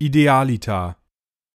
Idealita.